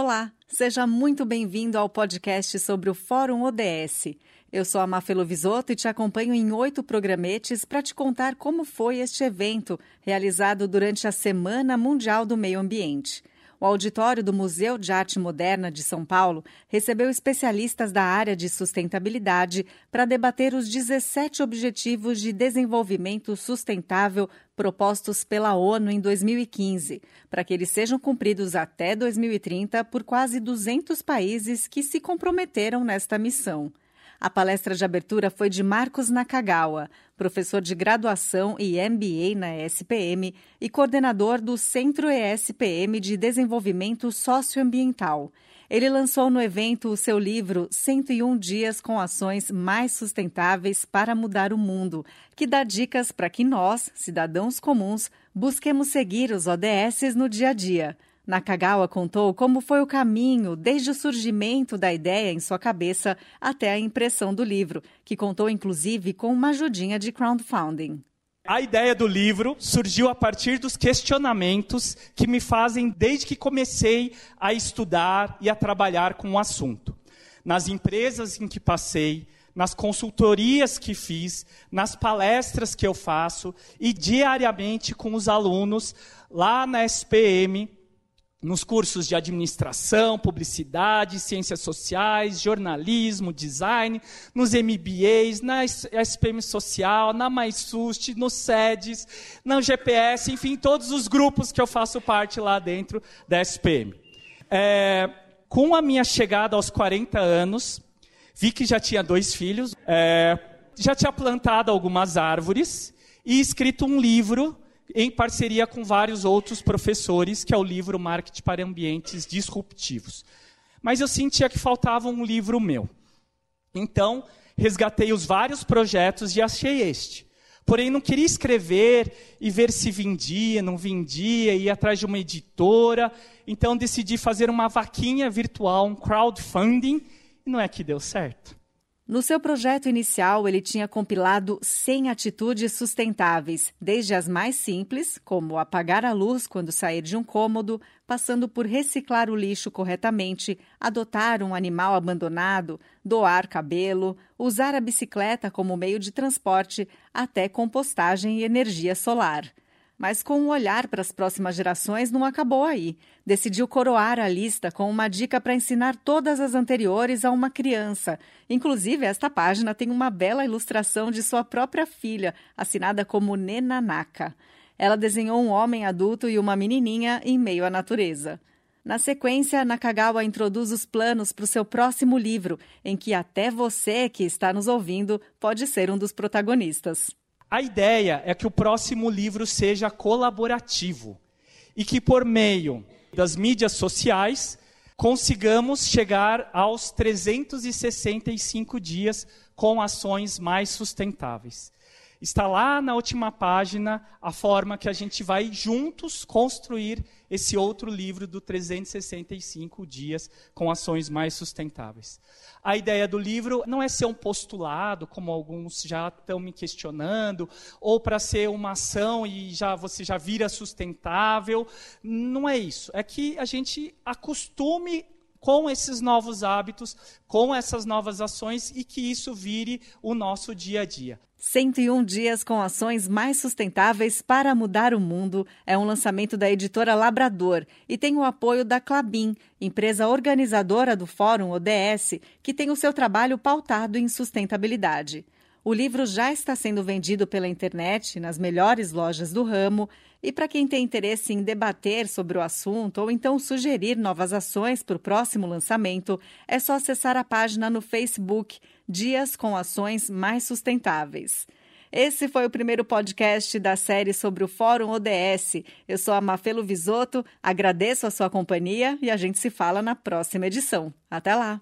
Olá, seja muito bem-vindo ao podcast sobre o Fórum ODS. Eu sou a Mafelo Visoto e te acompanho em oito programetes para te contar como foi este evento, realizado durante a Semana Mundial do Meio Ambiente. O auditório do Museu de Arte Moderna de São Paulo recebeu especialistas da área de sustentabilidade para debater os 17 Objetivos de Desenvolvimento Sustentável propostos pela ONU em 2015, para que eles sejam cumpridos até 2030 por quase 200 países que se comprometeram nesta missão. A palestra de abertura foi de Marcos Nakagawa, professor de graduação e MBA na ESPM e coordenador do Centro ESPM de Desenvolvimento Socioambiental. Ele lançou no evento o seu livro 101 Dias com Ações Mais Sustentáveis para Mudar o Mundo, que dá dicas para que nós, cidadãos comuns, busquemos seguir os ODS no dia a dia. Nakagawa contou como foi o caminho desde o surgimento da ideia em sua cabeça até a impressão do livro, que contou inclusive com uma ajudinha de crowdfunding. A ideia do livro surgiu a partir dos questionamentos que me fazem desde que comecei a estudar e a trabalhar com o assunto. Nas empresas em que passei, nas consultorias que fiz, nas palestras que eu faço e diariamente com os alunos lá na SPM, nos cursos de administração, publicidade, ciências sociais, jornalismo, design, nos MBAs, na SPM Social, na MySust, no SEDES, na GPS, enfim, todos os grupos que eu faço parte lá dentro da SPM. É, com a minha chegada aos 40 anos, vi que já tinha dois filhos, é, já tinha plantado algumas árvores e escrito um livro em parceria com vários outros professores, que é o livro Marketing para Ambientes Disruptivos. Mas eu sentia que faltava um livro meu. Então, resgatei os vários projetos e achei este. Porém, não queria escrever e ver se vendia, não vendia, ir atrás de uma editora. Então, decidi fazer uma vaquinha virtual, um crowdfunding, e não é que deu certo. No seu projeto inicial, ele tinha compilado 100 atitudes sustentáveis, desde as mais simples, como apagar a luz quando sair de um cômodo, passando por reciclar o lixo corretamente, adotar um animal abandonado, doar cabelo, usar a bicicleta como meio de transporte, até compostagem e energia solar. Mas com um olhar para as próximas gerações não acabou aí. Decidiu coroar a lista com uma dica para ensinar todas as anteriores a uma criança. Inclusive, esta página tem uma bela ilustração de sua própria filha, assinada como Nenanaka. Ela desenhou um homem adulto e uma menininha em meio à natureza. Na sequência, Nakagawa introduz os planos para o seu próximo livro, em que até você que está nos ouvindo pode ser um dos protagonistas. A ideia é que o próximo livro seja colaborativo e que, por meio das mídias sociais, consigamos chegar aos 365 dias com ações mais sustentáveis. Está lá na última página a forma que a gente vai juntos construir esse outro livro do 365 dias com ações mais sustentáveis. A ideia do livro não é ser um postulado, como alguns já estão me questionando, ou para ser uma ação e já você já vira sustentável. Não é isso. É que a gente acostume com esses novos hábitos, com essas novas ações e que isso vire o nosso dia a dia. 101 dias com ações mais sustentáveis para mudar o mundo é um lançamento da editora Labrador e tem o apoio da Clabin, empresa organizadora do Fórum ODS, que tem o seu trabalho pautado em sustentabilidade. O livro já está sendo vendido pela internet nas melhores lojas do ramo e para quem tem interesse em debater sobre o assunto ou então sugerir novas ações para o próximo lançamento, é só acessar a página no Facebook Dias com Ações Mais Sustentáveis. Esse foi o primeiro podcast da série sobre o Fórum ODS. Eu sou a Mafelo Visoto, agradeço a sua companhia e a gente se fala na próxima edição. Até lá!